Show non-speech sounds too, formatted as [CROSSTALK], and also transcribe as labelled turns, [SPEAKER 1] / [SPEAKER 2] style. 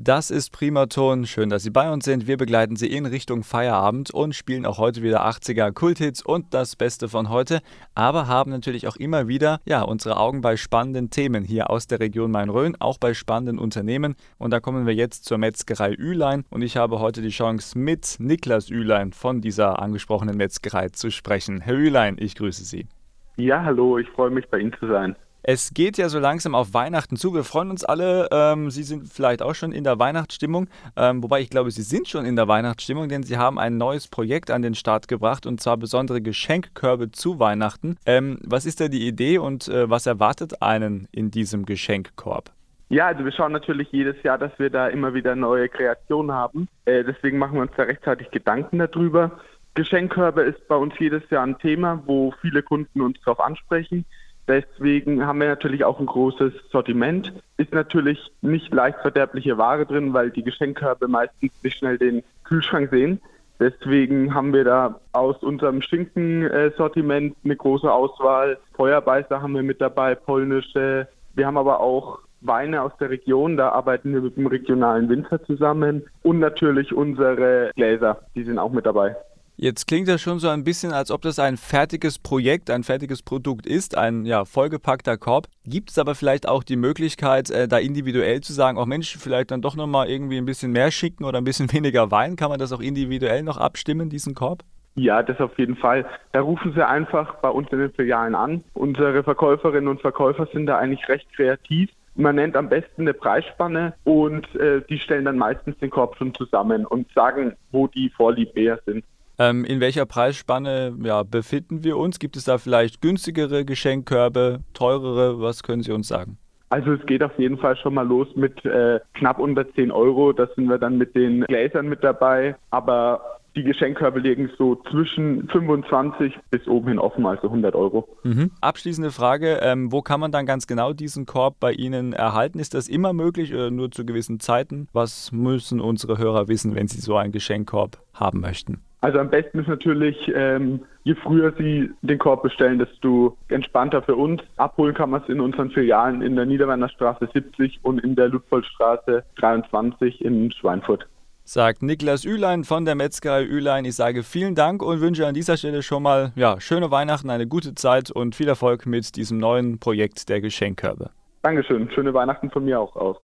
[SPEAKER 1] Das ist Primaton. Schön, dass Sie bei uns sind. Wir begleiten Sie in Richtung Feierabend und spielen auch heute wieder 80er Kulthits und das Beste von heute, aber haben natürlich auch immer wieder ja, unsere Augen bei spannenden Themen hier aus der Region Main-Rhön, auch bei spannenden Unternehmen. Und da kommen wir jetzt zur Metzgerei Ülein und ich habe heute die Chance, mit Niklas Ülein von dieser angesprochenen Metzgerei zu sprechen. Herr Ülein, ich grüße Sie.
[SPEAKER 2] Ja, hallo, ich freue mich bei Ihnen zu sein.
[SPEAKER 1] Es geht ja so langsam auf Weihnachten zu. Wir freuen uns alle. Ähm, Sie sind vielleicht auch schon in der Weihnachtsstimmung. Ähm, wobei ich glaube, Sie sind schon in der Weihnachtsstimmung, denn Sie haben ein neues Projekt an den Start gebracht und zwar besondere Geschenkkörbe zu Weihnachten. Ähm, was ist da die Idee und äh, was erwartet einen in diesem Geschenkkorb?
[SPEAKER 2] Ja, also wir schauen natürlich jedes Jahr, dass wir da immer wieder neue Kreationen haben. Äh, deswegen machen wir uns da rechtzeitig Gedanken darüber. Geschenkkörbe ist bei uns jedes Jahr ein Thema, wo viele Kunden uns darauf ansprechen. Deswegen haben wir natürlich auch ein großes Sortiment. Ist natürlich nicht leicht verderbliche Ware drin, weil die Geschenkkörbe meistens nicht schnell den Kühlschrank sehen. Deswegen haben wir da aus unserem Schinken-Sortiment eine große Auswahl. Feuerbeißer haben wir mit dabei, polnische. Wir haben aber auch Weine aus der Region, da arbeiten wir mit dem regionalen Winzer zusammen. Und natürlich unsere Gläser, die sind auch mit dabei.
[SPEAKER 1] Jetzt klingt das schon so ein bisschen, als ob das ein fertiges Projekt, ein fertiges Produkt ist, ein ja, vollgepackter Korb. Gibt es aber vielleicht auch die Möglichkeit, äh, da individuell zu sagen, auch oh Mensch, vielleicht dann doch nochmal irgendwie ein bisschen mehr schicken oder ein bisschen [LAUGHS] weniger Wein? Kann man das auch individuell noch abstimmen, diesen Korb?
[SPEAKER 2] Ja, das auf jeden Fall. Da rufen Sie einfach bei uns in den Filialen an. Unsere Verkäuferinnen und Verkäufer sind da eigentlich recht kreativ. Man nennt am besten eine Preisspanne und äh, die stellen dann meistens den Korb schon zusammen und sagen, wo die Vorlieb eher sind.
[SPEAKER 1] Ähm, in welcher Preisspanne ja, befinden wir uns? Gibt es da vielleicht günstigere Geschenkkörbe, teurere? Was können Sie uns sagen?
[SPEAKER 2] Also es geht auf jeden Fall schon mal los mit äh, knapp unter 10 Euro. Da sind wir dann mit den Gläsern mit dabei. Aber die Geschenkkörbe liegen so zwischen 25 bis oben hin offen, also 100 Euro.
[SPEAKER 1] Mhm. Abschließende Frage, ähm, wo kann man dann ganz genau diesen Korb bei Ihnen erhalten? Ist das immer möglich oder nur zu gewissen Zeiten? Was müssen unsere Hörer wissen, wenn sie so einen Geschenkkorb haben möchten?
[SPEAKER 2] Also am besten ist natürlich, ähm, je früher Sie den Korb bestellen, desto entspannter für uns. Abholen kann man es in unseren Filialen in der Niederwerner Straße 70 und in der Ludwigstraße 23 in Schweinfurt.
[SPEAKER 1] Sagt Niklas Ülein von der Metzgerei Ülein. Ich sage vielen Dank und wünsche an dieser Stelle schon mal ja, schöne Weihnachten, eine gute Zeit und viel Erfolg mit diesem neuen Projekt der Geschenkkörbe.
[SPEAKER 2] Dankeschön. Schöne Weihnachten von mir auch aus.